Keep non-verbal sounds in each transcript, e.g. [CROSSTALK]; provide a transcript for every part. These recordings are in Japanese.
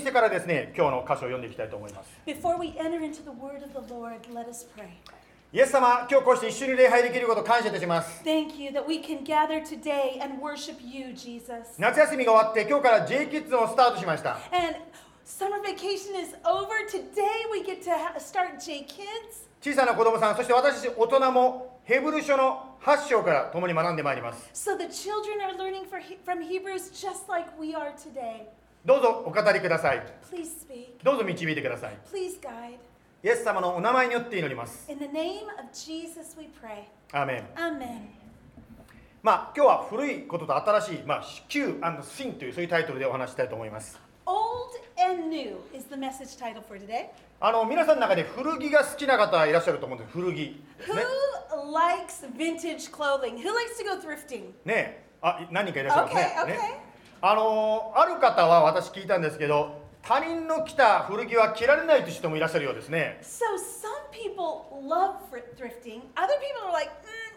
してからですね今日の箇所を読んでいきたいと思います Before we enter into the word of the Lord, let us pray. イエス様今日こうして一緒に礼拝できることを感謝いたします Thank you that we can gather today and worship you, Jesus. 夏休みが終わって今日から J キッズをスタートしました And summer vacation is over. Today we get to ha- start J Kids. 小さな子供さんそして私たち大人もヘブル書の8章から共に学んでまいります So the children are learning for, from Hebrews just like we are today. どうぞお語りください。どうぞ導いてください。イエス様のお名前によって祈ります。アーメン。まあ今日は古いことと新しい、まあ旧 and 新というそういうタイトルでお話したいと思います。あの皆さんの中で古着が好きな方いらっしゃると思うんです。古着。ね、あ何人かいらっしゃいます。ねあのある方は私聞いたんですけど他人の着た古着は着られないという人もいらっしゃるようですね So some people love thrifting. Other people are like,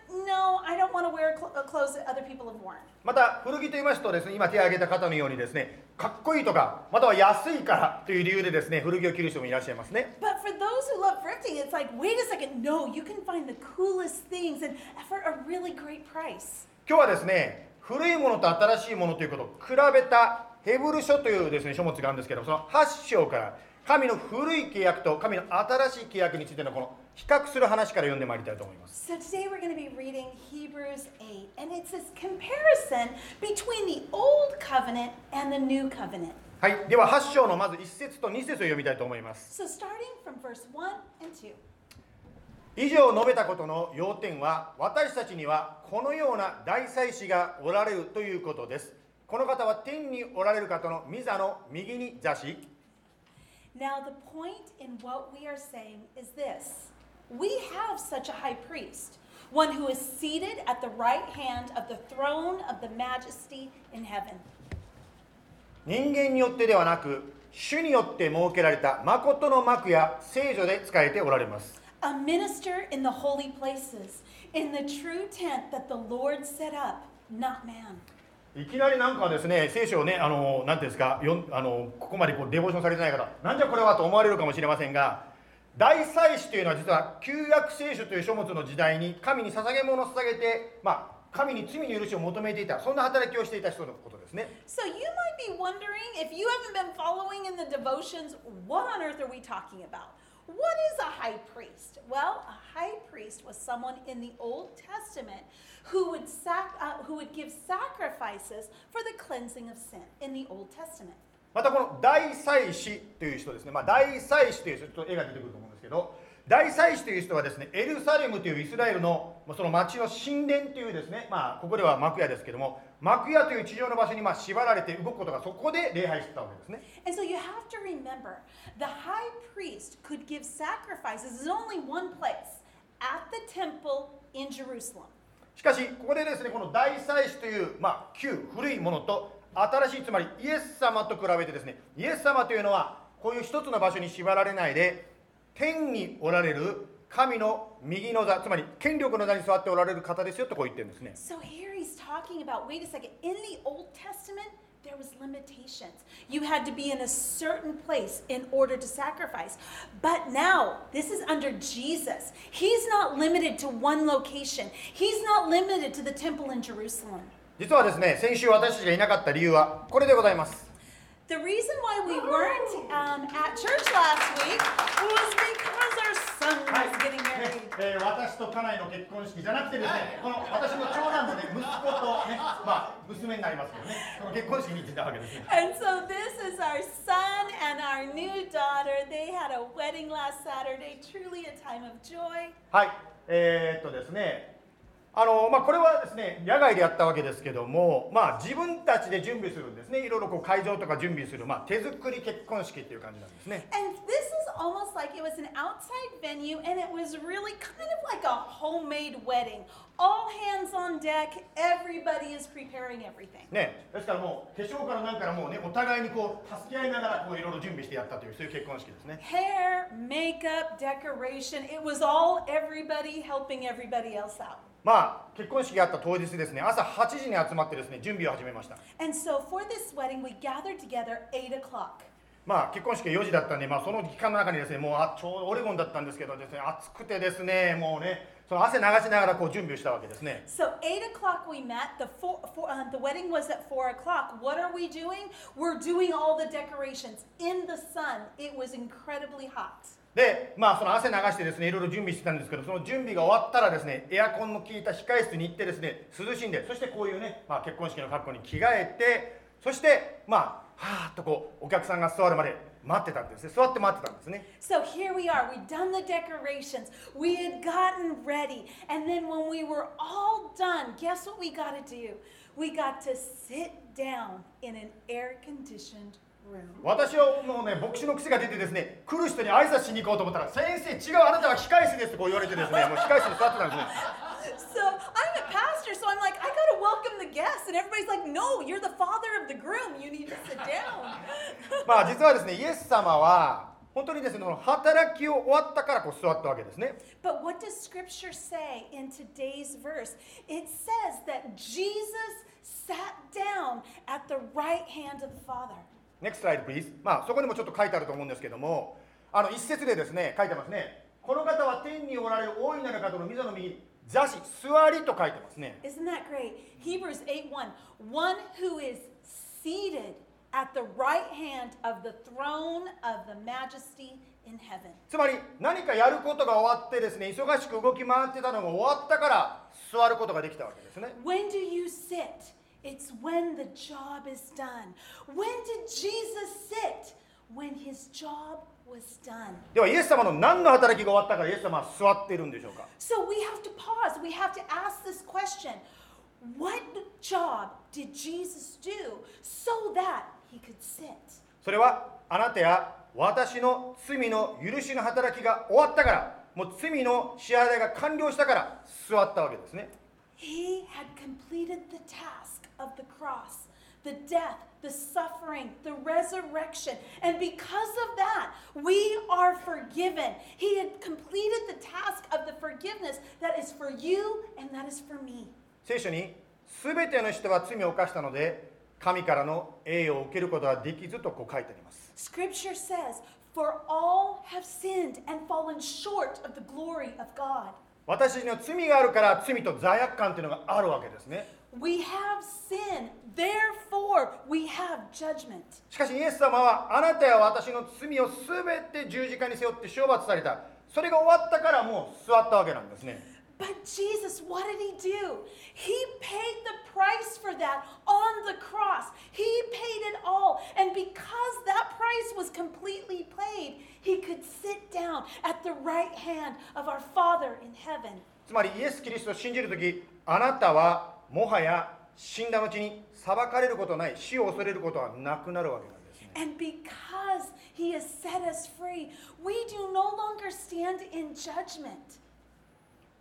"Mm, no, I don't want to wear cl- uh, clothes that other people have worn. また古着と言いますとですね今手を挙げた方のようにですねかっこいいとかまたは安いからという理由でですね古着を着る人もいらっしゃいますね But for those who love thrifting, it's like, wait a second, no, you can find the coolest things and for a really great price. 今日はですね古いものと新しいものということを比べたヘブル書というですね書物があるんですけどその8章から神の古い契約と神の新しい契約についてのこの比較する話から読んでまいりたいと思います So today we're going to be reading Hebrews 8, and it's this comparison between the old covenant and the new covenant. はいでは8章のまず1節と2節を読みたいと思います So starting from verse 1 and 2. 以上述べたことの要点は私たちにはこのような大祭司がおられるということですこの方は天におられる方の御座の右に座し Now, the point in what we are saying is this We have such a high priest, one who is seated at the right hand of the throne of the majesty in heaven. 人間によってではなく主によって設けられた誠の幕や聖女で仕えておられます A minister in the holy places, in the true tent that the Lord set up, not man. いきなりなんかですね聖書をねあのなんていうんですかよんあのここまでこうデボーションされてない方なんじゃこれはと思われるかもしれませんが大祭司というのは実は旧約聖書という書物の時代に神に捧げ物を捧げてまあ神に罪の許しを求めていたそんな働きをしていた人のことですね So you might be wondering if you haven't been following in the devotions, what on earth are we talking about? What is a high priest? Well, a high priest was someone in the Old Testament who would sac- uh, who would give sacrifices for the cleansing of sin in the Old Testament. またこの大祭司という人ですね、まあ、大祭司という人ちょっと絵が出てくると思うんですけど大祭司という人はですねエルサレムというイスラエルのまあその町の神殿というですね、まあ、ここでは幕屋ですけども幕屋という地上の場所にまあ縛られて動くことがそこで礼拝してたわけですね And so you have to remember the high priest could give sacrifices in only one place at the temple in Jerusalem. しかしここでですねこの大祭司という、まあ、旧古いものと新しいつまりイエス様と比べてですねイエス様というのはこういう一つの場所に縛られないで天におられる神の右の座つまり権力の座に座っておられる方ですよとこう言ってるんですね So here he's talking about wait a second, in the Old Testament, there was limitations. You had to be in a certain place in order to sacrifice. But now, this is under Jesus. He's not limited to one location. He's not limited to the temple in Jerusalem. 実はですね先週私たちがいなかった理由はこれでございます The reason why we weren't um, at church last week was because son was getting ね married. [LAUGHS] えー私と家内の結婚式じゃなくてですねこの私の長男のね息子とね [LAUGHS] まあ娘になりますけどねこの結婚式に行ってたわけですね And so this is our son and our new daughter. They had a wedding last Saturday. Truly a time of joy. はい、えー、っとですね、あのまあ、これはですね、野外でやったわけですけども、まあ、自分たちで準備するんですね、いろいろこう会場とか準備する、まあ、手作り結婚式っていう感じなんですね。And this is almost like it was an outside venue and it was really kind of like a homemade wedding. All hands on deck. Everybody is preparing everything. ね、ですからもう化粧からなんからもうねお互いにこう助け合いながらこういろいろ準備してやったというそういう結婚式ですね。 Hair, makeup, decoration. It was all everybody helping everybody else out. まあ結婚式があった当日ですね朝8時に集まってですね準備を始めました And so for this wedding, we gathered together 8 o'clock. まあ結婚式4時だったんで、まあ、その期間の中にですねもうあちょうどオレゴンだったんですけどですね暑くてですねもうねその汗流しながらこう準備をしたわけですね So eight o'clock we met. The four, four, uh, the wedding was at four o'clock. What are we doing? We're doing all the decorations in the sun. It was incredibly hot. でまあその汗流してですねいろいろ準備してたんですけどその準備が終わったらですねエアコンの効いた控え室に行ってですね涼しんでそしてこういうね、まあ、結婚式の格好に着替えてそしてまあはーっとこうお客さんが座るまで待ってたんですね座って待ってたんですね So here we are. We'd done the decorations. We had gotten ready. And then when we were all done, guess what we got to do? We got to sit down in an air conditioned room. 私はもうね牧師の癖が出てですね来る人に挨拶しに行こうと思ったら先生違うあなたは控え室ですってこう言われてですねもう控え室に座ってたんですね So I'm a pastor, so I'm like, I got to welcome the guests. And everybody's like, no, you're the father of the groom. You need to sit down. まあ実はですねイエス様は本当にですね働きを終わったからこう座ったわけですね But what does scripture say in today's verse? It says that Jesus sat down at the right hand of the Father. Next slide please まあそこにもちょっと書いてあると思うんですけどもあの一節でですね書いてますねこの方は天におられる大いなる方の御座の右座し座りと書いてますね Isn't that great? Hebrews 8 1. One who is seated at the right hand of the throne of the majesty in heaven. つまり何かやることが終わってですね忙しく動き回ってたのが終わったから座ることができたわけですね When do you sit? It's when the job is done. When did Jesus sit? When his job. ではイエス様の何の働きが終わったからイエス様は座っているんでしょうか So we have to pause. We have to ask this question What job did Jesus do so that he could sit? それはあなたや私の罪の許しの働きが終わったからもう罪の支払いが完了したから座ったわけですね He had completed the task of the cross, the death, the suffering, the resurrection. And because of that, we are forgiven. He had completed the task of the forgiveness that is for you and that is for me. 聖書に全ての人は罪を犯したので神からの栄誉を受けることはできずとこう書いてあります Scripture says, For all have sinned and fallen short of the glory of God. 私たちには罪があるから罪と罪悪感というのがあるわけですね We have sin, therefore we have judgment. しかしイエス様はあなたや私の罪を全て十字架に背負って処罰されたそれが終わったからもう座ったわけなんですね But Jesus, what did he do? He paid the price for that on the cross. He paid it all. And because that price was completely paid, he could sit down at the right hand of our Father in heaven. つまりイエス・キリストを信じるときあなたは もはや死んだ後に裁かれることない死を恐れることはなくなるわけなんですね And because he has set us free, we do no longer stand in judgment.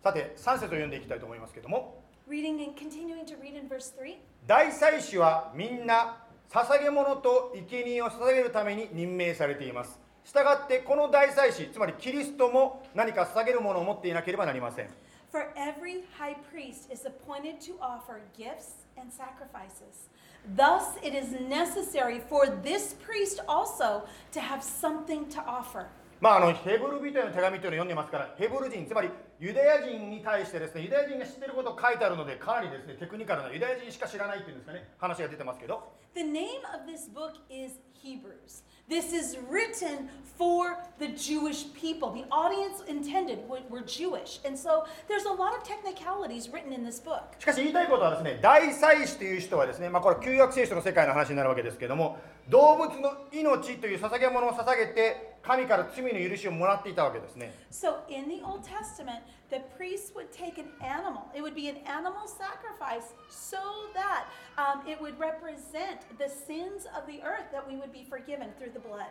さて3節を読んでいきたいと思いますけども Reading and continuing to read in verse 3. 大祭司はみんな捧げ物と生贄を捧げるために任命されていますしたがってこの大祭司つまりキリストも何か捧げるものを持っていなければなりません For every high priest is appointed to offer gifts and sacrifices. Thus, it is necessary for this priest also to have something to offer. まあ、あのヘブル人への手紙というのを読んでますからヘブル人つまりユダヤ人に対してですねユダヤ人が知っていることを書いてあるのでかなりですねテクニカルなユダヤ人しか知らないっていうんですかね話が出てますけど The name of this book is Hebrews. This is written for the Jewish people. The audience intended were, were Jewish. And so there's a lot of technicalities written in this book. しかし言いたいことはですね大祭司という人はですねまあこれは旧約聖書の世界の話になるわけですけども動物の命という捧げ物を捧げて神から罪の許しをもらっていたわけですね So in the Old Testament, the priests would take an animal. It would be an animal sacrifice so that um, it would represent the sins of the earth that we would be forgiven through the blood.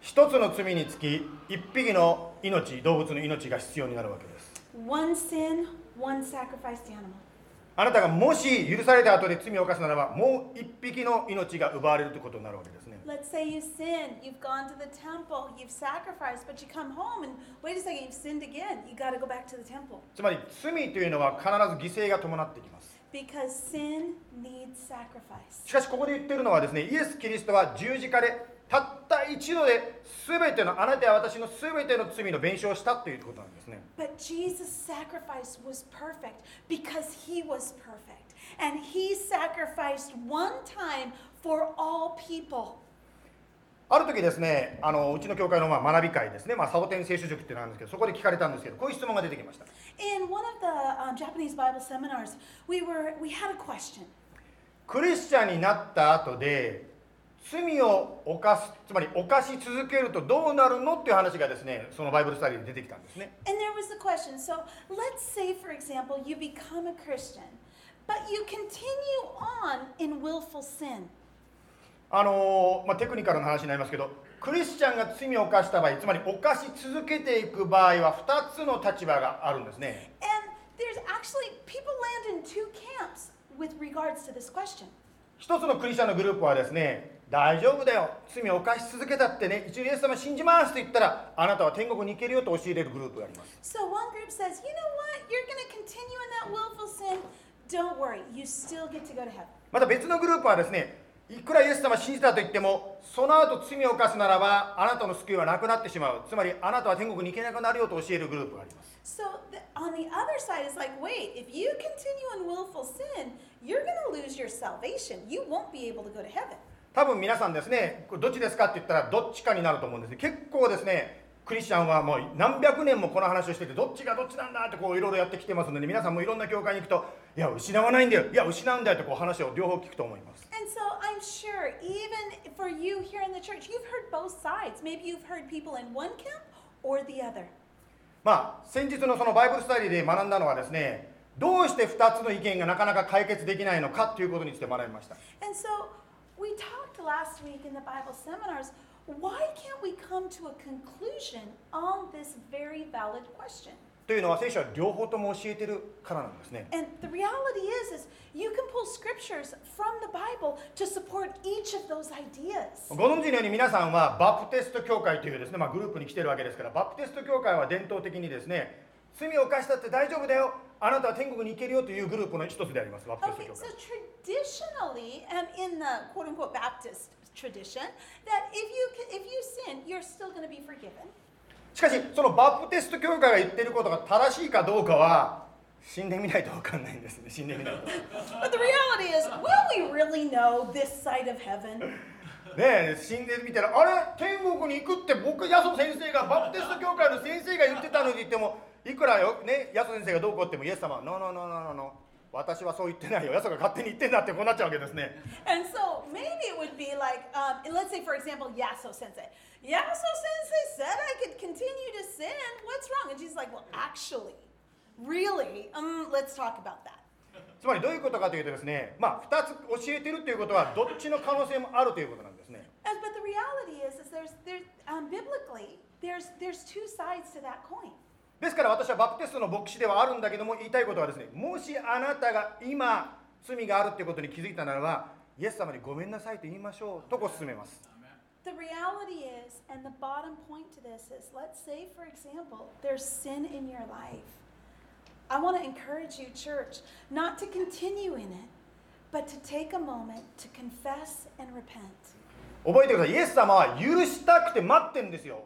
一つの罪につき一匹の命動物の命が必要になるわけです One sin, one sacrificed animal. あなたがもし許された後で罪を犯すならばもう一匹の命が奪われるということになるわけですね Let's say you sin, you've gone to the temple, you've sacrificed, but you come home and wait a second, you've sinned again. You got to go back to the temple つまり罪というのは必ず犠牲が伴ってきます because sin needs sacrifice. しかしここで言ってるのはですねイエス・キリストは十字架でたった一度で全てのあなたや私の全ての罪の弁償をしたということなんですね But Jesus' sacrifice was perfect because he was perfect. And he sacrificed one time for all people. ある時ですねあのうちの教会のまあ学び会ですね、まあ、サボテン聖書塾っていうのがあるんですけどそこで聞かれたんですけどこういう質問が出てきました、クリスチャンになった後で罪を犯すつまり犯し続けるとどうなるのっていう話がですねそのバイブルスタディに出てきたんですね。But you continue on in willful sin. あのまあ、テクニカルな話になりますけど、クリスチャンが罪を犯した場合、つまり犯し続けていく場合は2つの立場があるんですね。1つのクリスチャンのグループはですね、大丈夫だよ、罪を犯し続けたってね、一応イエス様信じますと言ったら、あなたは天国に行けるよと教えれるグループがあります。また別のグループはですね、いくらイエス様信じたと言ってもその後罪を犯すならばあなたの救いはなくなってしまうつまりあなたは天国に行けなくなるよと教えるグループがあります So the, on the other side, it's like, wait, if you continue in willful sin, you're going to lose your salvation. You won't be able to go to heaven. 多分皆さんですねどっちですかって言ったらどっちかになると思うんですね結構ですねクリスチャンはもう何百年もこの話をしててどっちがどっちなんだってこういろいろやってきてますので皆さんもいろんな教会に行くといや失わないんだよいや失うんだよってこう話を両方聞くと思います And so I'm sure, even for you here in the church, you've heard both sides. Maybe you've heard people in one camp or the other. まあ先日のそのバイブルスタディで学んだのはですねどうして2つの意見がなかなか解決できないのかということについて学びました And so we talked last week in the Bible seminars why can't we come to a conclusion on this very valid question? というのは聖書は両方とも教えてるからなんですね And the reality is is you can pull scriptures from the Bible to support each of those ideas. ご存知のように皆さんはバプテスト教会というですね、まあ、グループに来てるわけですからバプテスト教会は伝統的にですね罪を犯したって大丈夫だよあなたは天国に行けるよというグループの一つでありますバプテ Okay, スト教 so 会 traditionally, and in the quote unquote Baptist tradition, that if you if you sin, you're still going to be forgiven. しかしそのバプテスト教会が言ってることが正しいかどうかは死んでみないと分かんないんですね死んでみないと But the reality is, will we really know this side of heaven? ねえ死んでみたらあれ？天国に行くって僕ヤソ先生がバプテスト教会の先生が言ってたのに言ってもいくらよねヤソ先生がどうこうってもイエス様は「ノーノーノーノーノーノー私はそう言ってないよヤソが勝手に言ってんだ」ってこうなっちゃうわけですね And so maybe it would be like, um, let's say, for example, Yaso Sensei. Yaso Sensei said I could continue to sin. What's wrong? And she's like, well, actually, really, um, let's talk about that. つまりどういうことかというとですねまあ2つ教えてるということはどっちの可能性もあるということなんですね but the reality is, is there's, there's um, biblically, there's, there's two sides to that coin. ですから私はバプテストの牧師ではあるんだけども言いたいことはですねもしあなたが今罪があるということに気づいたならばイエス様にごめんなさいと言いましょうとこう進めます The reality is, and the bottom point to this is let's say, for example, there's sin in your life. I want to encourage you, church, not to continue in it, but to take a moment to confess and repent. 覚えてくださいイエス様は許したくて待ってんですよ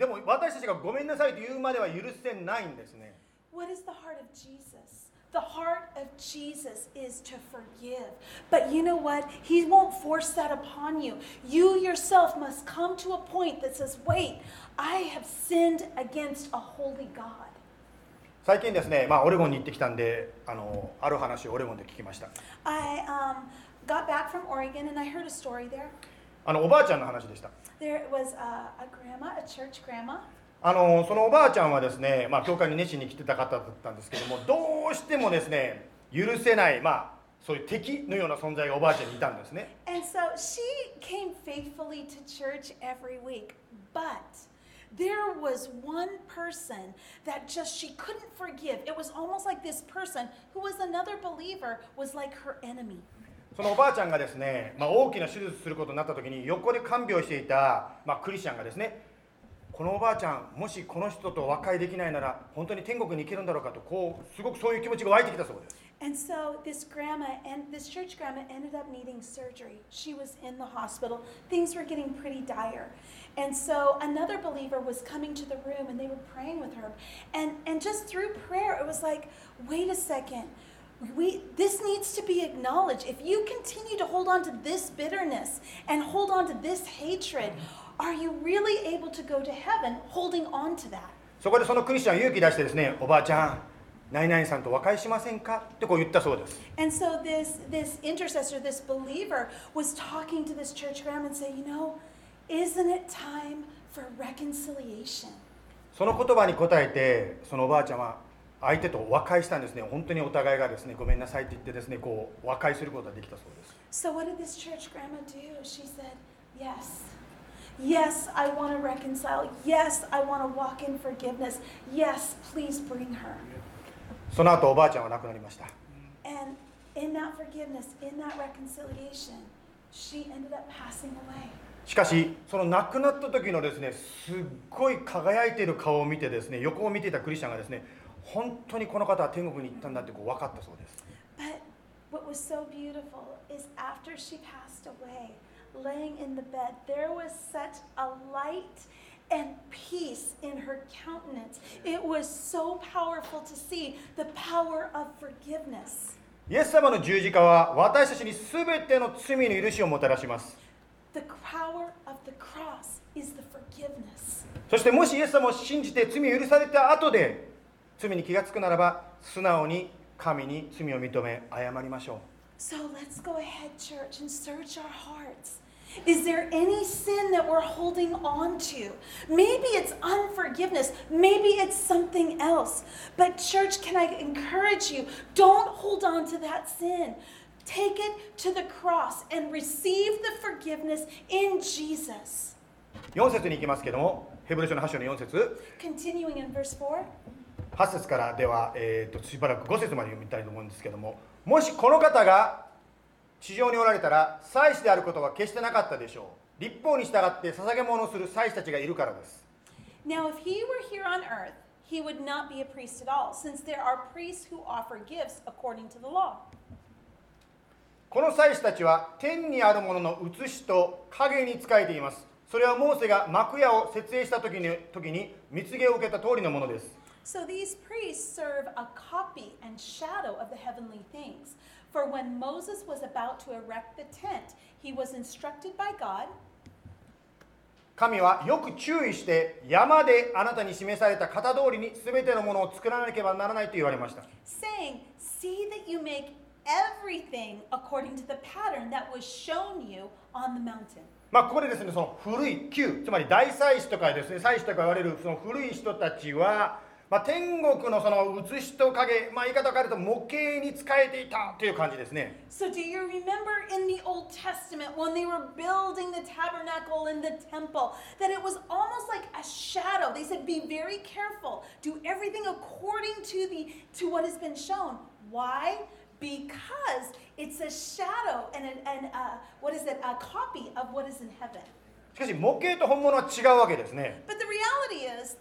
でも私たちがごめんなさいと言うまでは許せないんですね What is the heart of Jesus? The heart of Jesus is to forgive. But you know what? He won't force that upon you. You yourself must come to a point that says, wait, I have sinned against a holy God. 最近ですね、まあ、オレゴンに行ってきたんであのある話をオレゴンで聞きました I um, got back from Oregon and I heard a story there. あのおばあちゃんの話でした There was a, a grandma, a church grandma. あのそのおばあちゃんはですね、まあ、教会に熱心に来てた方だったんですけどもどうしてもですね許せない、まあ、そういう敵のような存在がおばあちゃんにいたんですね And so she came faithfully to church every week. But there was one person that just she couldn't forgive. It was almost like this person who was another believer was like her enemy. そのおばあちゃんがですね、まあ、大きな手術することになった時に横で看病していた、まあ、クリスチャンがですねこのおばあちゃんもしこの人と和解できないなら本当に天国に行けるんだろうかとこうすごくそういう気持ちが湧いてきたそうです And so this grandma and this church grandma ended up needing surgery. She was in the hospital. Things were getting pretty dire. And so another believer was coming to the room and they were praying with her. And and just through prayer it was like, "Wait a second. We this needs to be acknowledged. If you continue to hold on to this bitterness and hold on to this hatred, are you really able to go to heaven holding on to that?" そこでそのクリスチャンは勇気出してですねおばあちゃん何々さんと和解しませんかってこう言ったそうです And so this this intercessor, this believer, was talking to this church grandma and saying, you know, isn't it time for reconciliation? その言葉に答えてそのおばあちゃんは 相手と和解したんですね本当にお互いがですねごめんなさいって言ってですねこう和解することができたそうです So what did this church grandma do? She said, yes. Yes, I want to reconcile. Yes, I want to walk in forgiveness. Yes, please bring her. その後おばあちゃんは亡くなりました And in that forgiveness, in that reconciliation, she ended up passing away. しかしその亡くなった時のですねすっごい輝いている顔を見てですね横を見ていたクリスチャンがですね本当にこの方は天国に行ったんだってこう分かったそうです But what was so beautiful is after she passed away, laying in the bed, there was such a light and peace in her countenance. It was so powerful to see the power of forgiveness. イエス様の十字架は私たちに全ての罪の許しをもたらします The power of the cross is the forgiveness. そしてもしイエス様を信じて罪を許された後で罪に気がつくならば素直に神に罪を認め謝りましょう So let's go ahead, church, and search our hearts. Is there any sin that we're holding on to? Maybe it's unforgiveness. Maybe it's something else. But, church, can I encourage you? Don't hold on to that sin. Take it to the cross and receive the forgiveness in Jesus. 4節に行きますけどもヘブル書の8章の4節 Continuing in verse 4. 8節からでは、えー、としばらく5節まで読みたいと思うんですけどももしこの方が地上におられたら祭司であることは決してなかったでしょう。立法に従って捧げ物をする祭司たちがいるからです。Now, if he were here on earth, he would not be a priest at all, since there are priests who offer gifts according to the law. この祭司たちは天にあるものの写しと影に仕えています。それはモーセが幕屋を設営した時に時に蜜毛を受けた通りのものです So these priests serve a copy and shadow of the heavenly things. For when Moses was about to erect the tent, he was instructed by God 神はよく注意して山であなたに示された型通りに全てのものを作らなければならないと言われました saying, See that you make everything according to the pattern that was shown you on the mountain. まあここでですねその古い旧つまり大祭司とかですね祭司とか言われるその古い人たちは、 まあ、天国のその写しと影、まあ、言い方を変えると模型に仕えていたという感じですね So, do you remember in the Old Testament when they were building the tabernacle and the temple that it was almost like a shadow? They said, "Be very careful. Do everything according to the to what has been shown." Why? Because it's a shadow and an, and uh, what is it? A copy of what is in heaven. しかし模型と本物は違うわけですね But the reality is,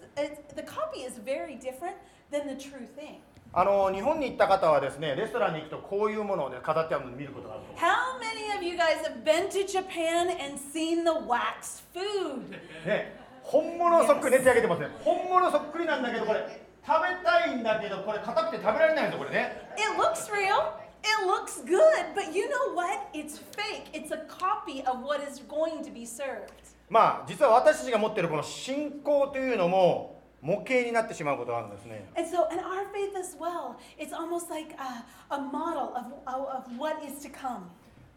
the copy is very different than the true thing. あの日本に行った方はですねレストランに行くとこういうものを、ね、飾ってあるのを見ることがあると How many of you guys have been to Japan and seen the wax food? ね、本物そっくり、ね、手挙げてますね。本物そっくりなんだけど、これ、食べたいんだけど、これ、硬くて食べられないんですよ、これね。It looks real. It looks good, but you know what? It's fake. It's a copy of what is going to be served. まあ、実は私たちが持っているこの信仰というのも、模型になってしまうことがあるんですね。And so, in our faith as well, it's almost like a, a model of, of, of what is to come.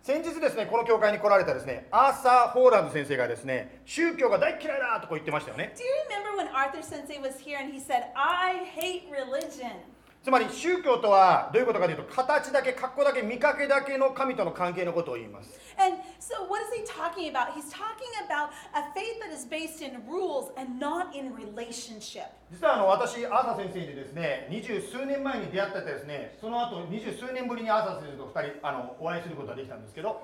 先日ですね、この教会に来られたですね、アーサー・ホーランド先生がですね、宗教が大嫌いだとこう言ってましたよね。Do you remember when Arthur Sensei was here and he said, I hate religion? つまり宗教とはどういうことかというと形だけ格好だけ見かけだけの神との関係のことを言います。実はあの私、アーサー先生にですね、二十数年前に出会ってですね、その後二十数年ぶりにアーサー先生と二人あのお会いすることができたんですけど。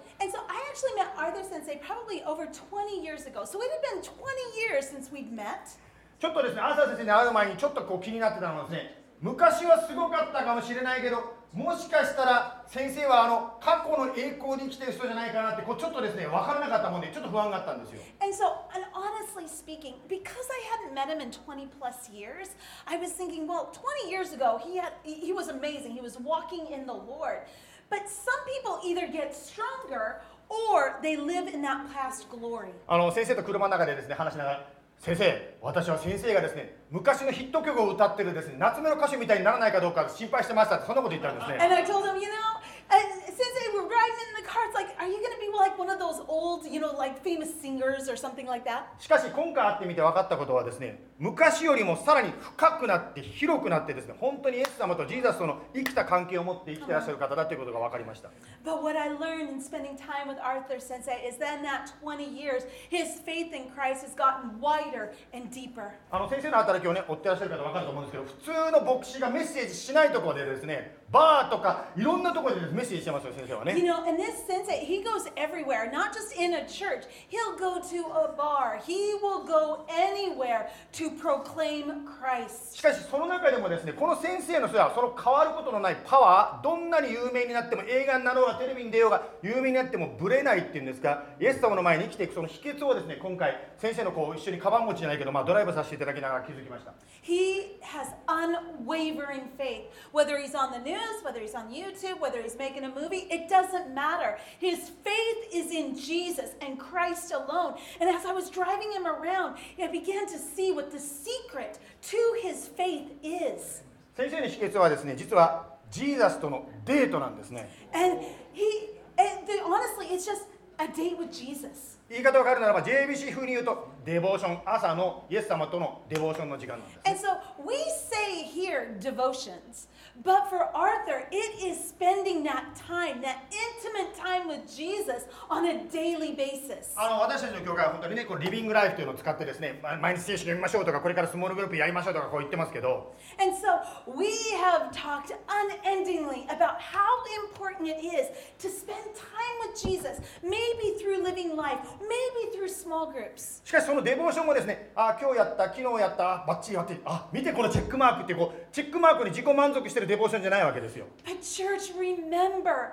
ちょっとですね、アーサー先生に会う前にちょっとこう気になってたのですね。昔はすごかったかもしれないけど、もしかしたら先生はあの過去の栄光に生きてる人じゃないかなってこうちょっとですね分からなかったもんでちょっと不安があったんですよ And so, and honestly speaking, because I hadn't met him in 20 plus years, I was thinking, well, 20 years ago, he had he was amazing. He was walking in the Lord. But some people either get stronger or they live in that past glory. あの先生と車の中でですね話しながら先生私は先生がですね昔のヒット曲を歌ってるですね夏目の歌手みたいにならないかどうか心配してましたってそんなこと言ったんですね。And I told him, you know, and since they were riding it's like, are you going to be like one of those old, you know, like famous singers or something like that? しかし今回会ってみて分かったことはですね昔よりもさらに深くなって広くなってですね本当にイエス様とジーザスとの生きた関係を持って生きてらっしゃる方だということが分かりました But what I learned in spending time with Arthur Sensei is that in that 20 years, his faith in Christ has gotten wider and deeper. あの先生の働きをね追ってらっしゃる方分かると思うんですけど普通の牧師がメッセージしないところでですねバーとかいろんなところでメッセージしてますよ先生は You ね know, and this sensei, he goes everywhere, not just in a church. He'll go to a bar. He will go anywhere to proclaim Christ. しかしその中でもですねこの先生のそれはその変わることのないパワーどんなに有名になっても映画になろうがテレビに出ようが有名になってもブレないっていうんですかイエス様の前に生きていくその秘訣をですね今回先生のこう一緒にカバン持ちじゃないけど、まあ、ドライブさせていただきながら気づきました He has unwavering faith. Whether he's on the news, whether he's on YouTube, whether he's making a movie, it doesn't matter. His faith is in Jesus and Christ alone. And as I was driving him around, I began to see what the secret to his faith is. 先生の秘訣はですね実はジーザスとのデートなんですね And he, and the, honestly, it's just a date with Jesus. 言い方を変えるならば JBC 風に言うと デボーション朝のイエス様とのデボーションの時間なんです And so we say here devotions, but for Arthur, it is spending that time, that intimate time with Jesus on a daily basis. あの私たちの教会は本当にねこうリビングライフというのを使ってですねま毎日聖書読みましょうとかこれからスモールグループやりましょうとかこう言ってますけど And so we have talked unendingly about how important it is to spend time with Jesus, maybe through living life, maybe through small groups. しかしそのデボーションもですねあ今日やった昨日やったバッチリやってあ見てこのチェックマークってこうチェックマークに自己満足してるデボーションじゃないわけですよ But, church, remember,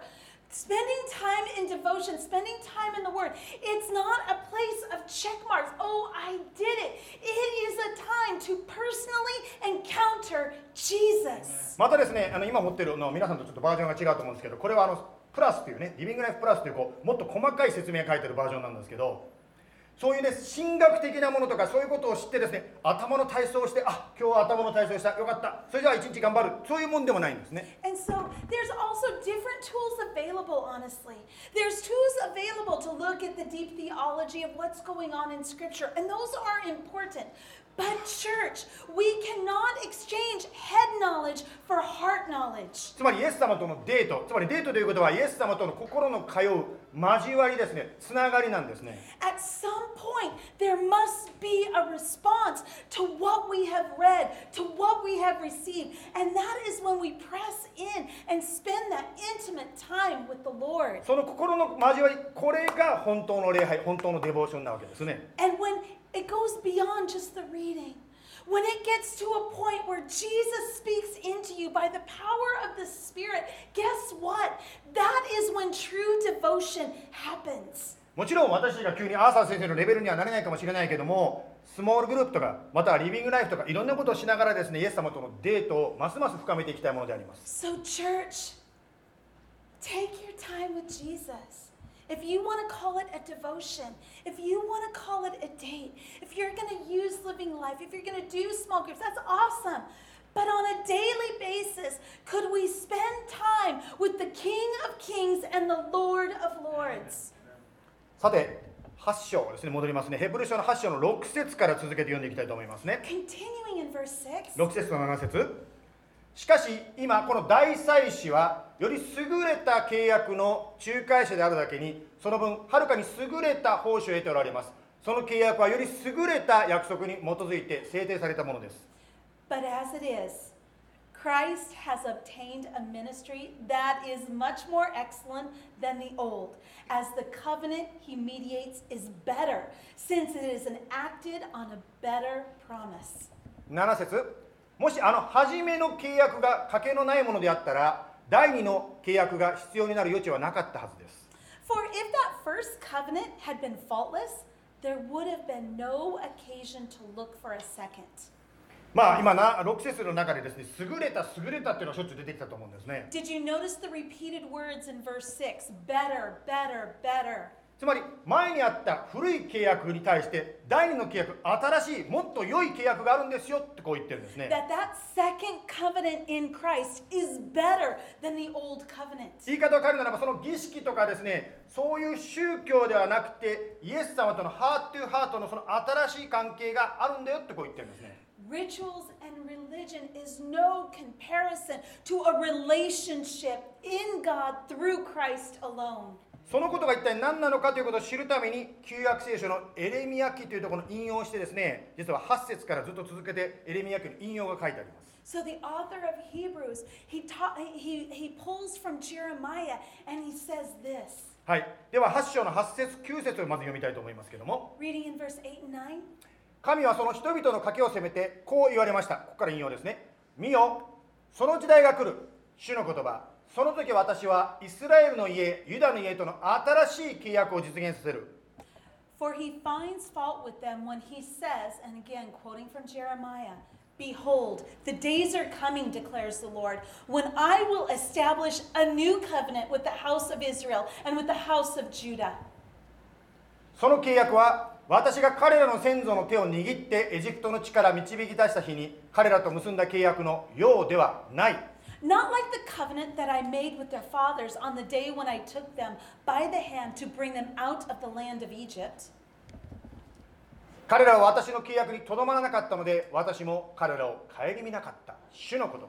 spending time in devotion, spending time in the Word, it's not a place of check marks. Oh, I did it. It is a time to personally encounter Jesus. またですねあの今持ってるの皆さんとちょっとバージョンが違うと思うんですけどこれはあのプラスっていうねリビングライフプラスというこうもっと細かい説明が書いてるバージョンなんですけどそういうね神学的なものとかそういうことを知ってですね頭の体操をしてあ今日は頭の体操したよかったそれじゃあ一日頑張るそういうもんでもないんですね And so there's also different tools available, honestly. There's tools available to look at the deep theology of what's going on in Scripture, and those are important. But, church, we cannot exchange head knowledge for heart knowledge. つまりイエス様とのデートつまりデートということはイエス様との心の通う交わりですねつながりなんですね At some point, there must be a response to what we have read, to what we have received. And that is when we press in and spend that intimate time with the Lord. その心の交わりこれが本当の礼拝本当のデボーションなわけですね And when it goes beyond just the reading, when it gets to a point where Jesus speaks into you by the power of the Spirit, guess what? That is when true devotion happens. もちろん私たちが急にアーサー先生のレベルにはなれないかもしれないけどもスモールグループとかまたはリビングライフとかいろんなことをしながらですねイエス様とのデートをますます深めていきたいものであります So, church, take your time with Jesus. If you want to call it a devotion, if you want to call it a date, if you're going to use living life, if you're going to do small groups, that's awesome. But on a daily basis, could we spend time with the King of Kings and the Lord of Lords? さて8章ですね戻りますねヘブル書の8章の6節から続けて読んでいきたいと思いますね Continuing in verse 6. 6節と7節 しかし今この大祭司はより優れた契約の仲介者であるだけにその分はるかに優れた報酬を得ておられますその契約はより優れた約束に基づいて制定されたものです But as it is, Christ has obtained a ministry that is much more excellent than the old, as the covenant he mediates is better, since it is enacted on a better promise. 7節もしあの初めの契約が賭けのないものであったら第二の契約が必要になる余地はなかったはずです For if that first covenant had been faultless, there would have been no occasion to look for a second. まあ今な6節の中でですね優れた優れたっていうのがしょっちゅう出てきたと思うんですね Did you notice the repeated words in verse 6? Better, better, better. つまり前にあった古い契約に対して第二の契約新しいもっと良い契約があるんですよってこう言ってるんですね That that second covenant in Christ is better than the old covenant. 言い方を変えるならばその儀式とかですねそういう宗教ではなくてイエス様とのハートゥーハートのその新しい関係があるんだよってこう言ってるんですね Rituals and religion is no comparison to a relationship in God through Christ alone. そのことが一体何なのかということを知るために旧約聖書のエレミヤ記というところの引用をしてですね実は8節からずっと続けてエレミヤ記の引用が書いてあります。So the author of Hebrews, he taught, he, he pulls from Jeremiah and he says this, はい。では8章の8節9節をまず読みたいと思いますけども。Reading in verse 8 and 9. 神はその人々の賭けを責めてこう言われました。ここから引用ですね。見よその時代が来る。主の言葉その時私はイスラエルの家ユダの家との新しい契約を実現させる For he finds fault with them when he says, and again quoting from Jeremiah, Behold, the days are coming, declares the Lord, when I will establish a new covenant with the house of Israel and with the house of Judah. その契約は私が彼らの先祖の手を握ってエジプトの地から導き出した日に彼らと結んだ契約のようではない Not like the covenant that I made with their fathers on the day when I took them by the hand to bring them out of the land of Egypt. 彼らは私の契約にとどまらなかったので私も彼らを顧みなかった主の言葉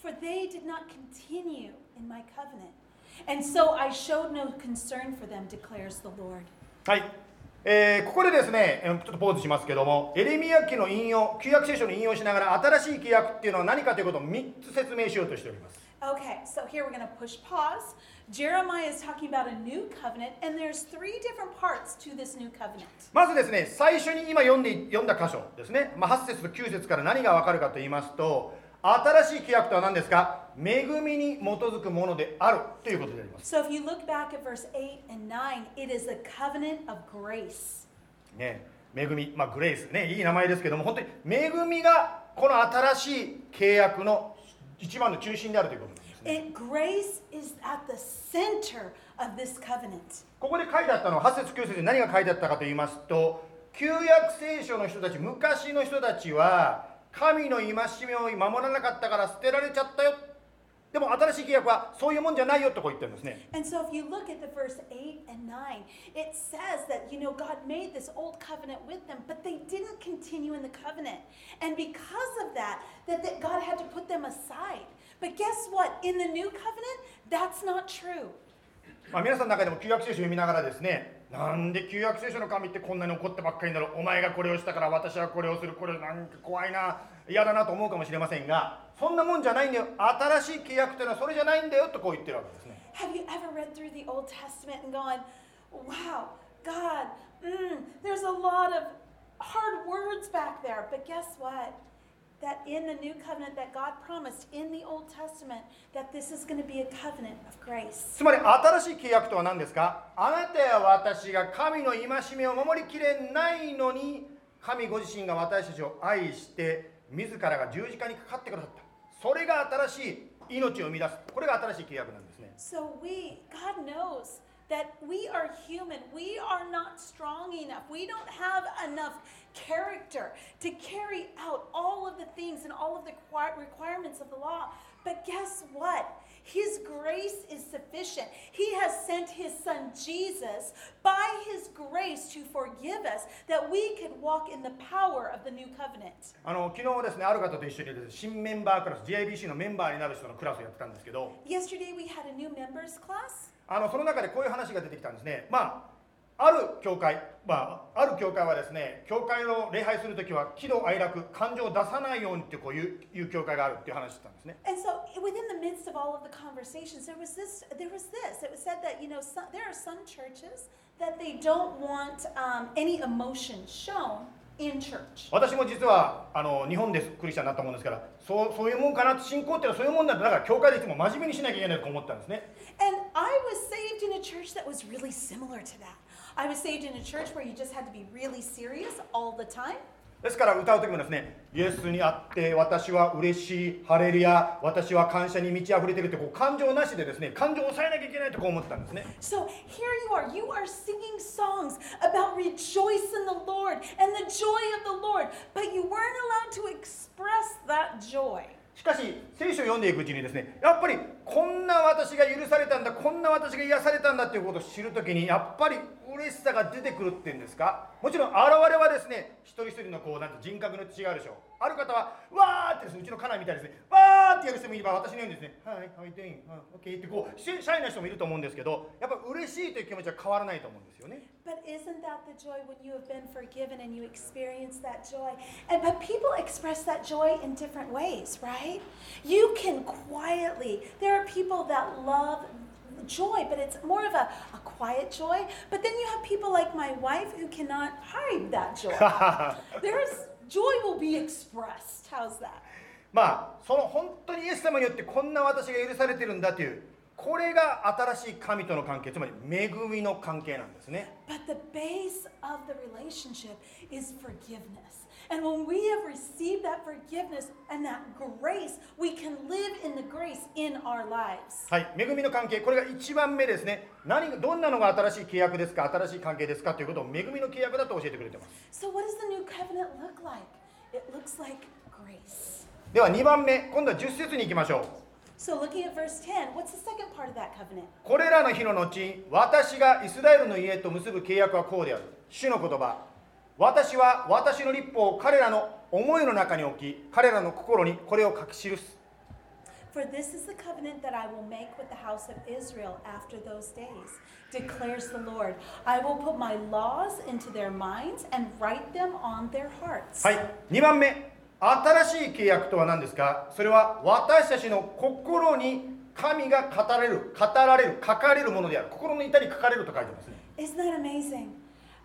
For they did not continue in my covenant. And so I showed no concern for them, declares the Lord. はい、 えーここでですね、えーちょっとポーズしますけども、エレミヤ記の引用、旧約聖書の引用しながら、新しい契約っていうのは何かということを3つ説明しようとしております。Okay, so here we're going to push pause. Jeremiah is talking about a new covenant, and there's three different parts to this new covenant. まずですね、最初に今読んで読んだ箇所ですね、まあ、8節と9節から何がわかるかと言いますと、新しい契約とは何ですか？恵みに基づくものであるということであります。So if you look back at verse 8 and 9, it is a covenant of grace. ね、恵み、まあ、グレイスね、いい名前ですけども、本当に恵みがこの新しい契約の一番の中心であるということですね。It, grace is at the center of this covenant. ここで書いてあったのは8節9節に何が書いてあったかと言いますと旧約聖書の人たち昔の人たちは神の戒めを守らなかったから捨てられちゃったよでも新しい契約はそういうもんじゃないよとこう言ってるんですね And so if you look at the verse 8 and 9, it says that, you know, God made this old covenant with them, but they didn't continue in the covenant. And because of that, that, that God had to put them aside. But guess what? In the new covenant, that's not true. まあ、皆さんの中でも旧約聖書を読みながらですねなんで旧約聖書の神ってこんなに怒ってばっかりだろうお前がこれをしたから私はこれをするこれなんか怖いな嫌だなと思うかもしれませんがそんなもんじゃないんだよ新しい契約というのはそれじゃないんだよとこう言ってるわけですね Have you ever read through the Old Testament and gone, wow, God, mm, there's a lot of hard words back there. But guess what? That in the new covenant that God promised in the Old Testament, that this is going to be a covenant of grace. つまり新しい契約とは何ですかあなたや私が神の戒めを守りきれないのに神ご自身が私たちを愛して自らが十字架にかかってくださったそれが新しい命を生み出すこれが新しい契約なんですね So we, God knows that we are human. We are not strong enough. We don't have enough character to carry out all of the things and all of the requir- requirements of the law. But guess what? His grace is sufficient. He has sent his son Jesus by his grace to forgive us that we could walk in the power of the new covenant. あの昨日ですねある方と一緒にですね新メンバークラス JIBC のメンバーになる人のクラスをやってたんですけど Yesterday we had a new members class. あのその中でこういう話が出てきたんですねまあある教会、まあ、ある教会はですね教会を礼拝するときは喜怒哀楽感情を出さないようにってこういういう教会があるっていう話だったんですね And so, within the midst of all of the conversations, there was this. There was this. It was said that you know some, there are some churches that they don't want um, any emotion shown in church. 私も実はあの日本でクリスチャンになったもんですからそうそういうもんかな信仰っていうのはそういうもんなんだだから教会でいつも真面目にしなきゃいけないと思ったんですね And I was saved in a church that was really similar to that. I was saved in a church where you just had to be really serious all the time. ですから歌う時もですねイエスにあって私は嬉しいハレルヤ私は感謝に満ち溢れてるってこう感情なしでですね感情を抑えなきゃいけないとこう思ってたんですね So here you are. You are singing songs about rejoice in the Lord and the joy of the Lord, but you weren't allowed to express that joy. しかし聖書を読んでいくうちにですねやっぱりこんな私が許されたんだこんな私が癒されたんだっていうことを知る時にやっぱり嬉しさが出てくるっていうんですかもちろん現れはですね一人一人のこうなんて人格の違うでしょうある方はわーってですねうちの家内みたいですねわーってやる人もいれば私のようにですねはい、how are you doing? うん OK ってこうシャシャイな人もいると思うんですけどやっぱ嬉しいという気持ちは変わらないと思うんですよね But isn't that the joy when you have been forgiven and you experience that joy? And but people express that joy in different ways, right? You can quietly. There are people that love joy, but it's more of a, a quiet joy. But then you have people like my wife who cannot hide that joy. [LAUGHS] There's joy will be expressed. How's that? まあその本当にイエス様によってこんな私が許されてるんだというこれが新しい神との関係つまり恵みの関係なんですね But the base of the relationship is forgiveness. And when we have received that forgiveness and that grace, we can live in the grace in our lives. はい恵みの関係これが一番目ですね何がどんなのが新しい契約ですか新しい関係ですかということを恵みの契約だと教えてくれてます So, what does the new covenant look like? It looks like grace. では2番目今度は10節に行きましょう So, looking at verse 10, what's the second part of that covenant? これらの日の後私がイスラエルの家と結ぶ契約はこうである主の言葉私は私の立法を彼らの思いの中に置き、彼らの心にこれを書き記す。はい、2番目、新しい契約とは何ですか？それは私たちの心に神が語られる、語られる、書かれるものである。心の板に書かれると書いてますね。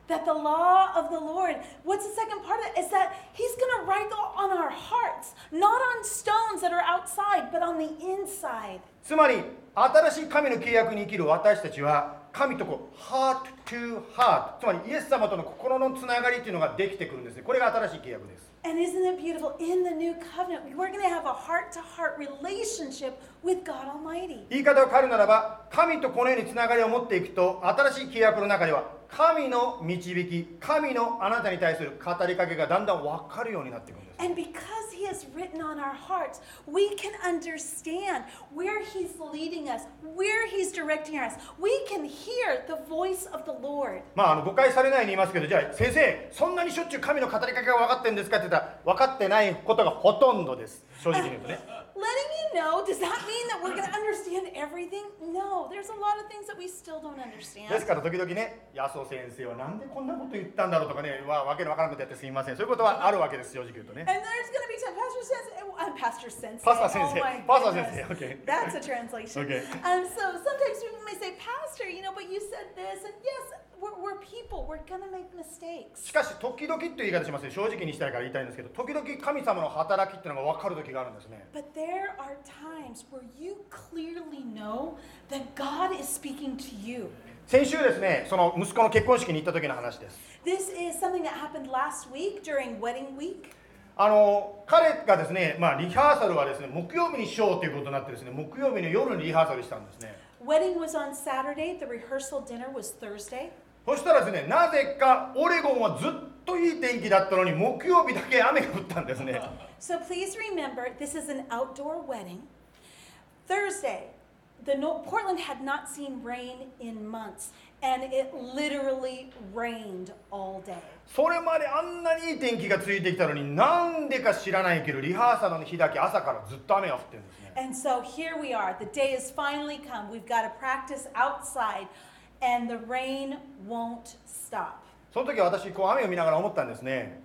That the law of the Lord, what's the second part of it? Is that He's going to write on our hearts, not on stones that are outside, but on the inside. つまり新しい神の契約に生きる私たちは神とこうハートトゥハートつまりイエス様との心のつながりというのができてくるんですねこれが新しい契約です And isn't it beautiful? In the new covenant, we're going to have a heart to heart relationship with God Almighty. 言い方を変えるならば神とこのようにつながりを持っていくと新しい契約の中では神の導き神のあなたに対する語りかけがだんだん分かるようになっていくんです And because He has written on our hearts, we can understand where He's leading us, where He's directing us. We can hear the voice of the Lord. まあ、あの誤解されないように言いますけどじゃあ先生そんなにしょっちゅう神の語りかけが分かってるんですかって言ったら分かってないことがほとんどです正直に言うとね Letting you know, does that mean that we're going to understand everything? No, there's a lot of things that we still don't です understand. から時々ね安尾先生はなんでこんなこと言ったんだろうとかねわわけのわからんことやってすみませんそういうことはあるわけです正直言うとね And there's going to be time, Pastor Sensei, I'm Pastor Sensei. Pastor Oh Sensei. my Pastor goodness. Sensei, okay. That's a translation. Okay. Um, so sometimes people may say, Pastor, you know, but you said this, and yes, We're, we're people. We're to make mistakes. しかし時々という言い方しますね正直にしたいから言いたいんですけど時々神様の働きっていうのが分かる時があるんですね But there are times where you clearly know that God is speaking to you. 先週ですねその息子の結婚式に行った時の話です This is something that happened last week during wedding week. あの彼がですね、まあ、リハーサルはですね木曜日にしようということになってですね木曜日の夜にリハーサルしたんですね Wedding was on Saturday, the rehearsal dinner was Thursday. そしたらですねなぜかオレゴンはずっといい天気だったのに木曜日だけ雨が降ったんですね So please remember, this is an outdoor wedding. Thursday, the no- Portland had not seen rain in months, and it literally rained all day. それまであんなにいい天気がついてきたのになんでか知らないけどリハーサルの日だけ朝からずっと雨が降ってるんですね And so here we are. The day has finally come. We've got to practice outside, その時私こう雨を見ながら思ったんですね。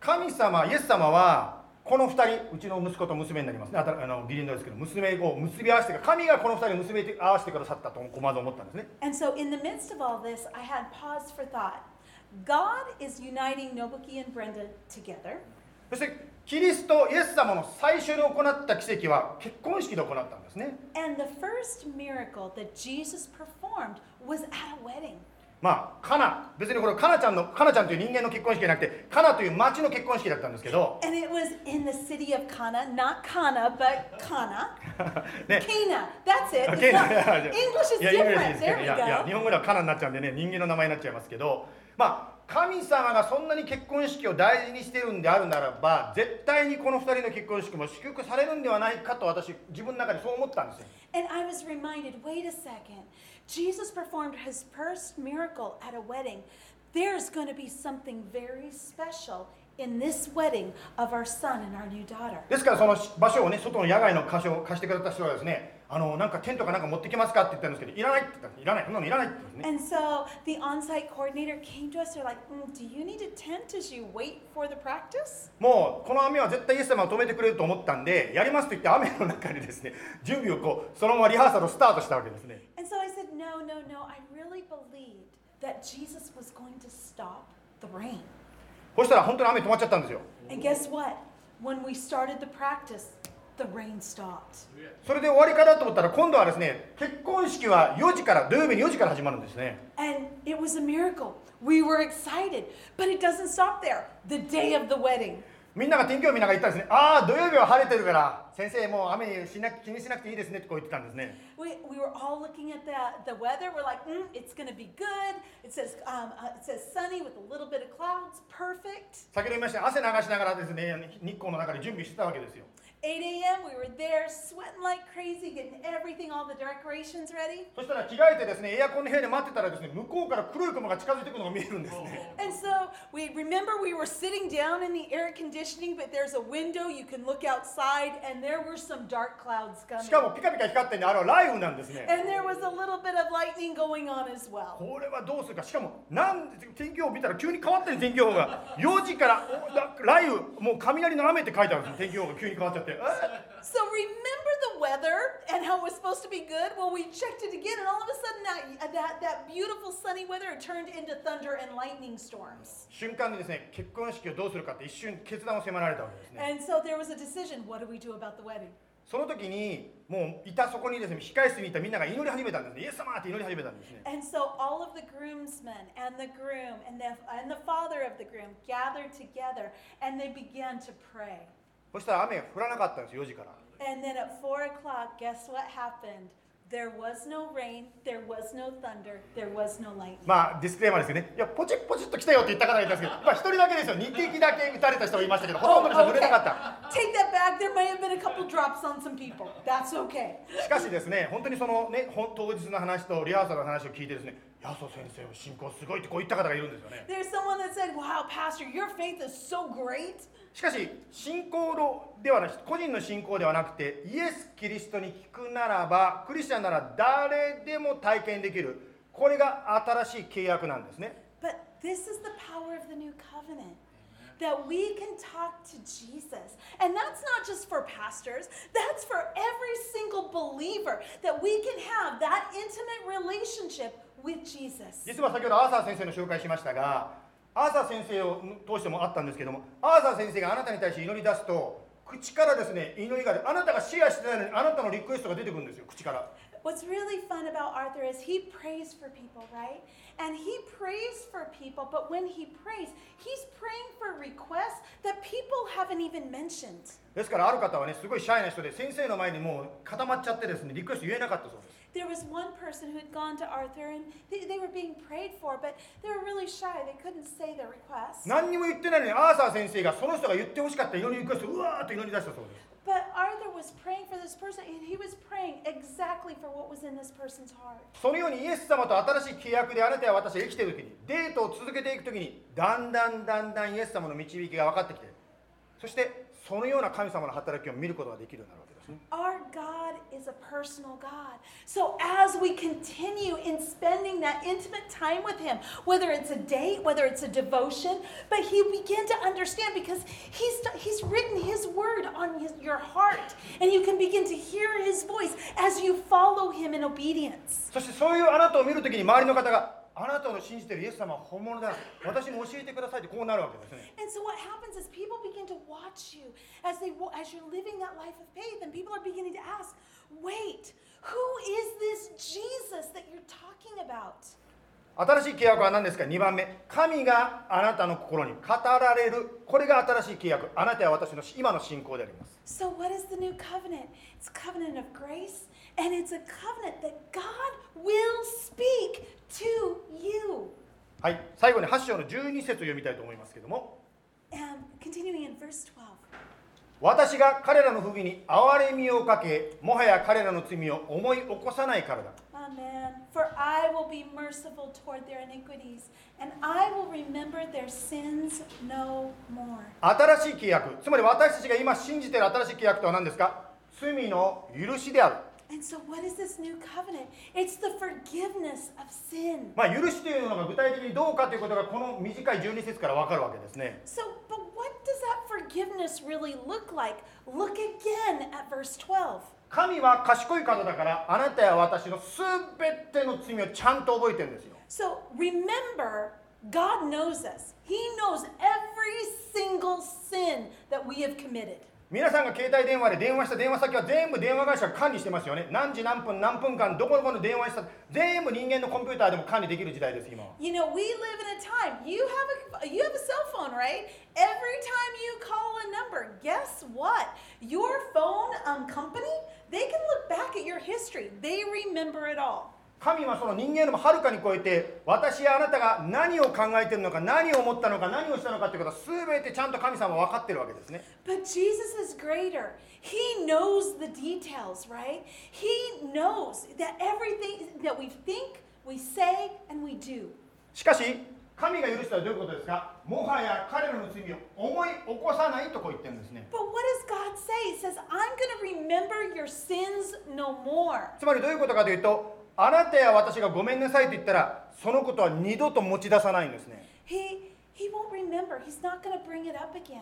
神様、イエス様はこの2人、うちの息子と娘になりますね、あのビリンドですけど、娘を結び合わせて、神がこの2人を結び合わせてくださったと、こまず思ったんですね。This, そして、キリストイエス様の最初に行った奇跡は結婚式で行ったんですね And the first miracle that Jesus performed was at a wedding. まあカナ別にこれカナちゃんのカナちゃんという人間の結婚式じゃなくてカナという町の結婚式だったんですけど And it was in the city of Kana, not Kana, but Kana. [LAUGHS] ね Cana, that's it. It's not- [LAUGHS] English is different. There ど we いやいや go. 日本語ではカナになっちゃうんでね人間の名前になっちゃいますけどまあ神様がそんなに結婚式を大事にしてるんであるならば絶対にこの2人の結婚式も祝福されるんではないかと私自分の中でそう思ったんですよ And I was reminded wait a second. Jesus performed his first miracle at a wedding. There's going to be something very special in this wedding of our son and our new daughter. ですからその場所をね外の野外の箇所を貸してくれた人はですねあのなんかテントかなんか持ってきますかって言ったんですけどいらないって言ったんですいらないそんなのいらないって言うんですね And so the on site coordinator came to us. They're like, "Mm, Do you need a tent as you wait for the practice? もうこの雨は絶対イエス様を止めてくれると思ったんでやりますと言って雨の中にですね準備をこうそのままリハーサルをスタートしたわけですね And so I said, No, no, no. I really believed that Jesus was going to stop the rain. そしたら本当に雨止まっちゃったんですよ And guess what? When we started the practice. それで終わりかなと思ったら今度はですね結婚式は4時から土曜日に4時から始まるんですね And it was a miracle. We were excited. But it doesn't stop there. The day of the wedding. みんなが天気予報見ながら言ったんですねああ土曜日は晴れてるから先生もう雨にしな気にしなくていいですねってこう言ってたんですね We, we were all looking at the, the weather. We're like, mm, it's going to be good. It says, um, uh, it says sunny with a little bit of clouds. Perfect. 先ほど言いました汗流しながらですね日光の中で準備してたわけですよ8 a.m., we were there sweating like crazy, getting everything, all the decorations ready. [LAUGHS] そしたら着替えてですねエアコンの部屋で待ってたらですね向こうから黒い雲が近づいてくるのが見えるんですね And so we remember we were sitting down in the air conditioning, but there's a window you can look outside, and there were some dark clouds しかも coming. ピカピカ光ってんであれは雷雨なんですね And there was a little bit of lightning going on as well. これはどうするかしかもなんで天気予報見たら急に変わったんです天気予報が4時からおだ雷雨もう雷の雨って書いてあるんです天気予報が急に変わっちゃってえ [LAUGHS] So remember the weather and how it was supposed to be good? Well, we checked it again, and all of a sudden that, that, that beautiful sunny weather had turned into thunder and lightning storms. 瞬間にですね結婚式をどうするかって一瞬決断を迫られたわけですね And so there was a decision. What do we do about the wedding? その時にもういたそこにですね控室にいたみんなが祈り始めたんですねイエス様って祈り始めたんですね And so all of the groomsmen and the groom and the, and the father of the groom gathered together and they began to pray. そしたら雨が降らなかったんです4時から And then at four o'clock, guess what happened? There was no rain, there was no thunder, there was no lightning. まあディスクレーマーですよねいやポチッポチッと来たよって言った方がいたんですけどまあ一人だけですよ2滴だけ打たれた人がいましたけどほとんどの人は濡れなかった Take that back. There may have been a couple drops on some people. That's okay. しかしですね、本当にそのね、ほん当日の話とリハーサルの話を聞いてですね、ヤソ先生の信仰すごいってこう言った方がいるんですよね。There's someone that said, Wow, Pastor, your faith is so great. しかし、信仰のではなく、個人の信仰ではなくて、イエス・キリストに聞くならば、クリスチャンなら誰でも体験できる、これが新しい契約なんですね。But this is the power of the new covenant. That we can talk to Jesus. And that's not just for pastors, that's for every single believer. That we can have that intimate relationship with Jesus. 実は先ほどアーサー先生の紹介しましたが、アーサー先生を通してもあったんですけども、アーサー先生があなたに対して祈り出すと、口からですね、祈りがあなたがシェアしてないのに、あなたのリクエストが出てくるんですよ、口から。What's really fun about Arthur is he prays for people, right? And he prays for people, but when he prays, he's praying for requests that people haven't even mentioned. ですからある方はねすごいシャイな人で先生の前にもう固まっちゃってですねリクエスト言えなかったそうです There was one person who had gone to Arthur and they, they were being prayed for, but they were really shy. They couldn't say their requests. 何にも言ってないのにアーサー先生がその人が言ってほしかった祈りリクエストをうわーっと祈り出したそうです But Arthur was praying for this person, and he was praying exactly for what was in this person's heart. そのようにイエス様と新しい契約であなたや私が生きている時にデートを続けていく時にだんだんだんだんイエス様の導きが分かってきてそしてそのような神様の働きを見ることができるようになる Our God is a personal God. So as we continue in spending that intimate time with Him, whether it's a date, whether it's a devotion, but He begin to understand because He's He's written His word on his, your heart, and you can begin to hear His voice as you follow Him in obedience. そしてそういうあなたを見る時に周りの方が あなたの信じてるイエス様は本物だ私に教えてくださいってこうなるわけですね And so what happens is people begin to watch you as they wa- as you're living that life of faith, and people are beginning to ask, "Wait, who is this Jesus that you're talking about?" 新しい契約は何ですか2番目神があなたの心に語られるこれが新しい契約あなたは私の今の信仰であります So what is the new covenant? It's covenant of grace, and it's a covenant that God will speak to you. はい最後に8章の12節を読みたいと思いますけども And continuing in verse 12. 私が彼らの不義に憐れみをかけもはや彼らの罪を思い起こさないからだ Amen. For I will be merciful toward their iniquities, and I will remember their sins no more. 新しい契約つまり私たちが今信じている新しい契約とは何ですか罪の許しである And so, what is this new covenant? It's the forgiveness of sin. まあ許しというのが具体的にどうかということがこの短い12節から分かるわけですね So, but what does that forgiveness really look like? Look again at verse 12. 神は賢い方だからあなたや私のすべての罪をちゃんと覚えてるんですよ So, remember, God knows us. He knows every single sin that we have committed. 皆さんが携帯電話で電話した電話先は全部電話会社が管理してますよね何時何分何分間どこどこの電話した全部人間のコンピューターでも管理できる時代です今 You know, we live in a time. You have a you have a cell phone, right? Every time you call a number, guess what? Your phone um, company, they can look back at your history. They remember it all. 神はその人間よりもはるかに超えて私やあなたが何を考えているのか何を思ったのか何をしたのかということは全てちゃんと神様は分かってるわけですね But Jesus is greater. He knows the details, right? He knows that everything that we think, we say, and we do. しかし神が許したらどういうことですかもはや彼らの罪を思い起こさないとこう言ってるんですね But what does God say? He says, I'm going to remember your sins no more. つまりどういうことかというとあなたや私がごめんなさいと言ったらそのことは二度と持ち出さないんですね He, he won't remember. He's not going to bring it up again.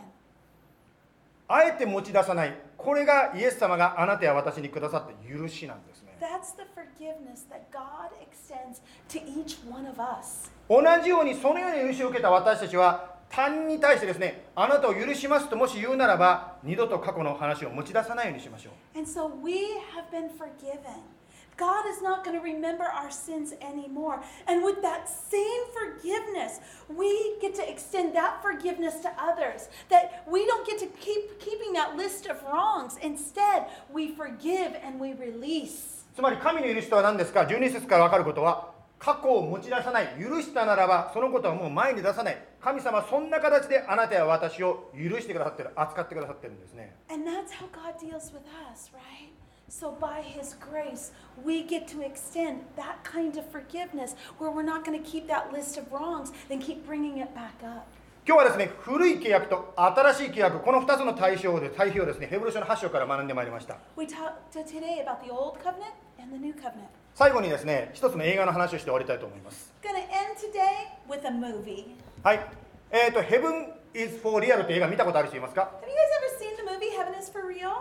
あえて持ち出さないこれがイエス様があなたや私にくださった許しなんですね That's the forgiveness that God extends to each one of us. 同じようにそのように許しを受けた私たちは他人に対してですねあなたを許しますともし言うならば二度と過去の話を持ち出さないようにしましょう And so we have been forgiven. God is not going to remember our sins anymore. And with that same forgiveness, we get to extend that forgiveness to others. That we don't get to keep keeping that list of wrongs. Instead, we forgive and we release. つまり神の許しとは何ですか12節から分かることは過去を持ち出さない許したならばそのことはもう前に出さない神様はそんな形であなたや私を許してくださってる扱ってくださってるんですね And that's how God deals with us, right? So, by His grace, we get to extend that kind of forgiveness where we're not going to keep that list of wrongs and keep bringing it back up. 今日はですね古い契約と新しい契約この2つの対象で対比をですねヘブル書の8章から学んでまいりました.最後にですね一つの映画の話をして終わりたいと思います.はいえーと「Heaven is for Real」って映画見たことある人いますか?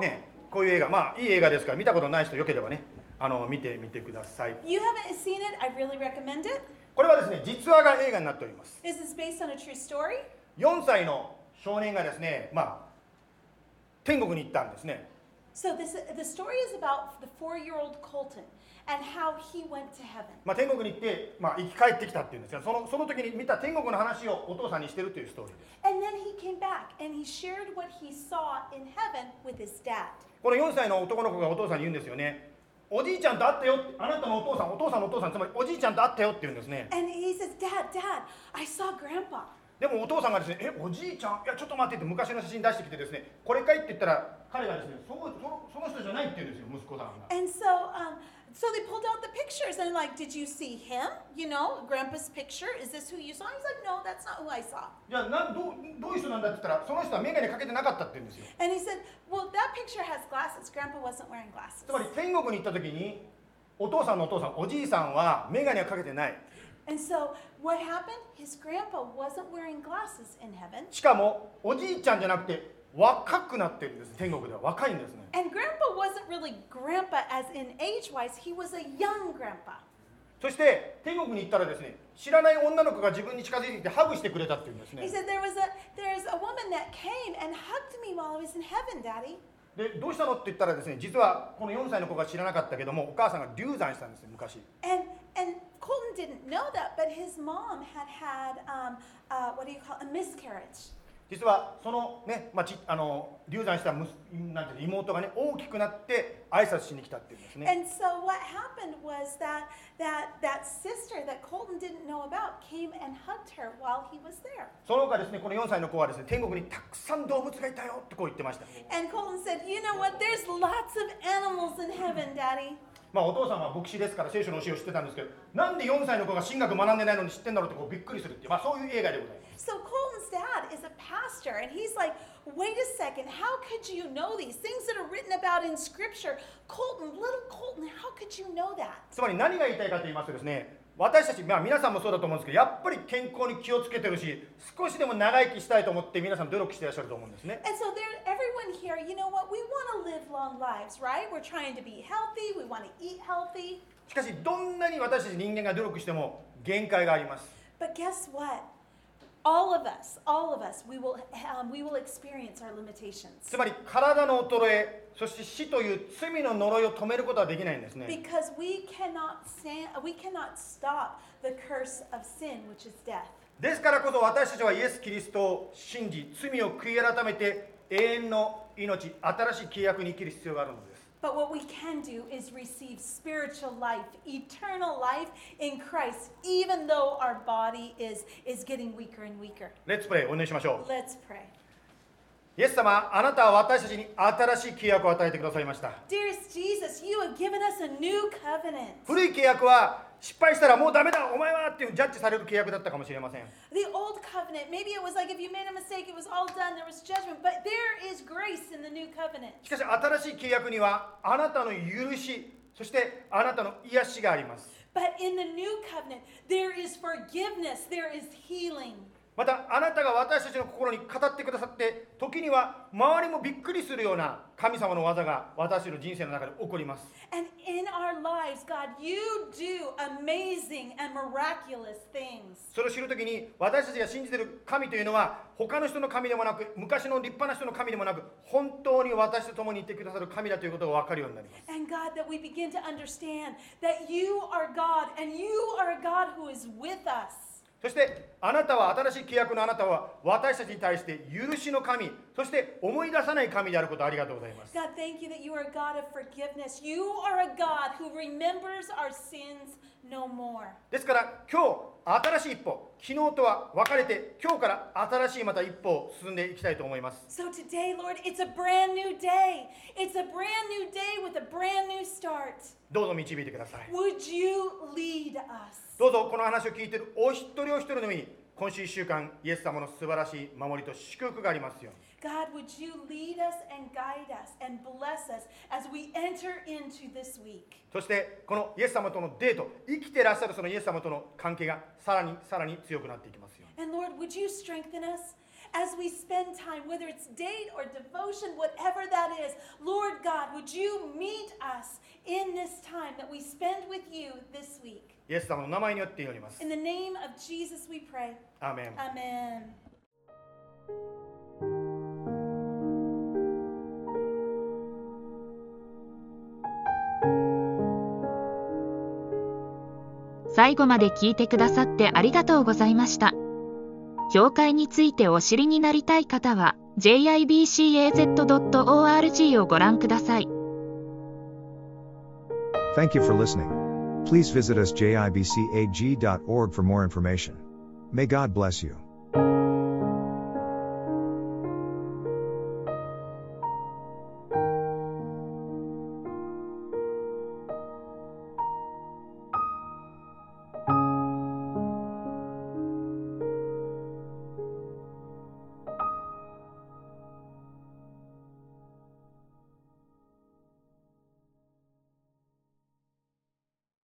ねこういう映画、まあいい映画ですから見たことない人よければね、あの見てみてください。これはですね、実話が映画になっております。Is 4歳の少年がですね、まあ天国に行ったんですね。So this, the story is about the four-year-old Colton. And how he went to heaven. まあ天国に行って、まあ、生き返ってきたっていうんですがその,その時に見た天国の話をお父さんにしてるというストーリーで。この4歳の男の子がお父さんに言うんですよね。おじいちゃんと会ったよ。あなたのお父さんお父さんのお父さんつまりおじいちゃんと会ったよって言うんですね。And he says, Dad, Dad, I saw Grandpa. でもお父さんがですね「えおじいちゃん？いやちょっと待って」って昔の写真出してきてですね「これかい?」って言ったら彼がですねそそのその人じゃないって言うんですよ息子さんが。And so, um, so they pulled out the pictures and like, did you see him? You know, Grandpa's picture. Is this who you saw? He's like, no, that's not who I saw. じゃあなんどうどういう人なんだって言ったらその人は眼鏡かけてなかったって言うんですよ And he said, well, that picture has glasses. Grandpa wasn't wearing glasses. つまり天国に行った時にお父さんのお父さんおじいさんは眼鏡をかけてない And so what happened? His grandpa wasn't wearing glasses in heaven. しかもおじいちゃんじゃなくて 若くなってるんです天国では若いんですね And grandpa wasn't really grandpa as in age wise, he was a young grandpa. そして天国に行ったらですね知らない女の子が自分に近づいてきてハグしてくれたっていうんです He ね said there was a there's a woman that came and hugged me while I was in heaven, Daddy. でどうしたのって言ったらですね実はこの4歳の子が知らなかったけどもお母さんが流産したんですよ昔 And and Colton didn't know that, but his mom had had um, uh, what do you call a miscarriage. 実はそのね、まあ、ちあの流産したむすなんていうの妹がね大きくなって挨拶しに来たっていうんですね And so what happened was that that that sister that Colton didn't know about came and hugged her while he was there. その他ですねこの4歳の子はですね天国にたくさん動物がいたよってこう言ってました And Colton said, "You know what? There's lots of animals in heaven, Daddy." [LAUGHS] まあお父さんは牧師ですから聖書の教えを知ってたんですけどなんで4歳の子が神学学んでないのに知ってんだろうってこうびっくりするっていう、まあ、そういう映画でございます So Colton's dad is a pastor, and he's like, "Wait a second, how could you know these things that are written about in Scripture?" Colton, little Colton, how could you know that? つまり何が言いたいかと言いますとですね私たち、まあ、皆さんもそうだと思うんですけどやっぱり健康に気をつけてるし少しでも長生きしたいと思って皆さん努力してらっしゃると思うんですね And so there, everyone here, you know what? We want to live long lives, right? We're trying to be healthy. We want to eat healthy. しかしどんなに私たち人間が努力しても限界があります But guess what? All of us, all of us, we will, um, we will experience our limitations つまり体の衰えそして死という罪の呪いを止めることはできないんですね because we cannot stand, we cannot stop the curse of sin, which is death. ですからこそ私たちはイエス・キリストを信じ罪を悔い改めて永遠の命新しい契約に生きる必要があるのです But what we can do is receive spiritual life, eternal life in Christ, even though our body is, is getting weaker and weaker. レッツプレイお願いしましょう Let's pray. イエス様あなたは私たちに新しい契約を与えてくださいました Dearest Jesus, you have given us a new covenant. 古い契約は 失敗したらもうダメだお前はっていうジャッジされる契約だったかもしれません The old covenant, maybe it was like if you made a mistake, it was all done, there was judgment, but there is grace in the new covenant. しかし新しい契約にはあなたの許しそしてあなたの癒しがあります But in the new covenant, there is forgiveness, there is healing. またあなたが私たちの心に語ってくださって時には周りもびっくりするような神様の技が私の人生の中で起こります And in our lives, God, you do amazing and miraculous things. それを知るときに私たちが信じている神というのは他の人の神でもなく昔の立派な人の神でもなく本当に私と共にいてくださる神だということが分かるようになります And God, that we begin to understand that you are God and you are a God who is with us. そしてあなたは新しい契約のあなたは私たちに対して許しの神そして思い出さない神であることありがとうございます God, thank you that you are a God of forgiveness. You are a God who remembers our sins no more. ですから今日新しい一歩昨日とは別れて今日から新しいまた一歩を進んでいきたいと思います So today, Lord, it's a brand new day. It's a brand new day with a brand new start. どうぞ導いてください Would you lead us? どうぞこの話を聞いているお一人お一人の上に今週1週間イエス様の素晴らしい守りと祝福がありますように God, would you lead us and guide us and bless us as we enter into this week? そしてこのイエス様とのデート生きてらっしゃるそのイエス様との関係がさらにさらに強くなっていきますように And Lord, would you strengthen us as we spend time, whether it's date or devotion, whatever that is? Lord God, would you meet us in this time that we spend with you this week? イエス様の名前によって祈ります In the name of Jesus, we pray. アーメン Amen. 最後まで聞いてくださってありがとうございました。教会についてお知りになりたい方は jibcaz.org をご覧ください。Thank you for listening. Please visit us jibcag.org for more information. May God bless you.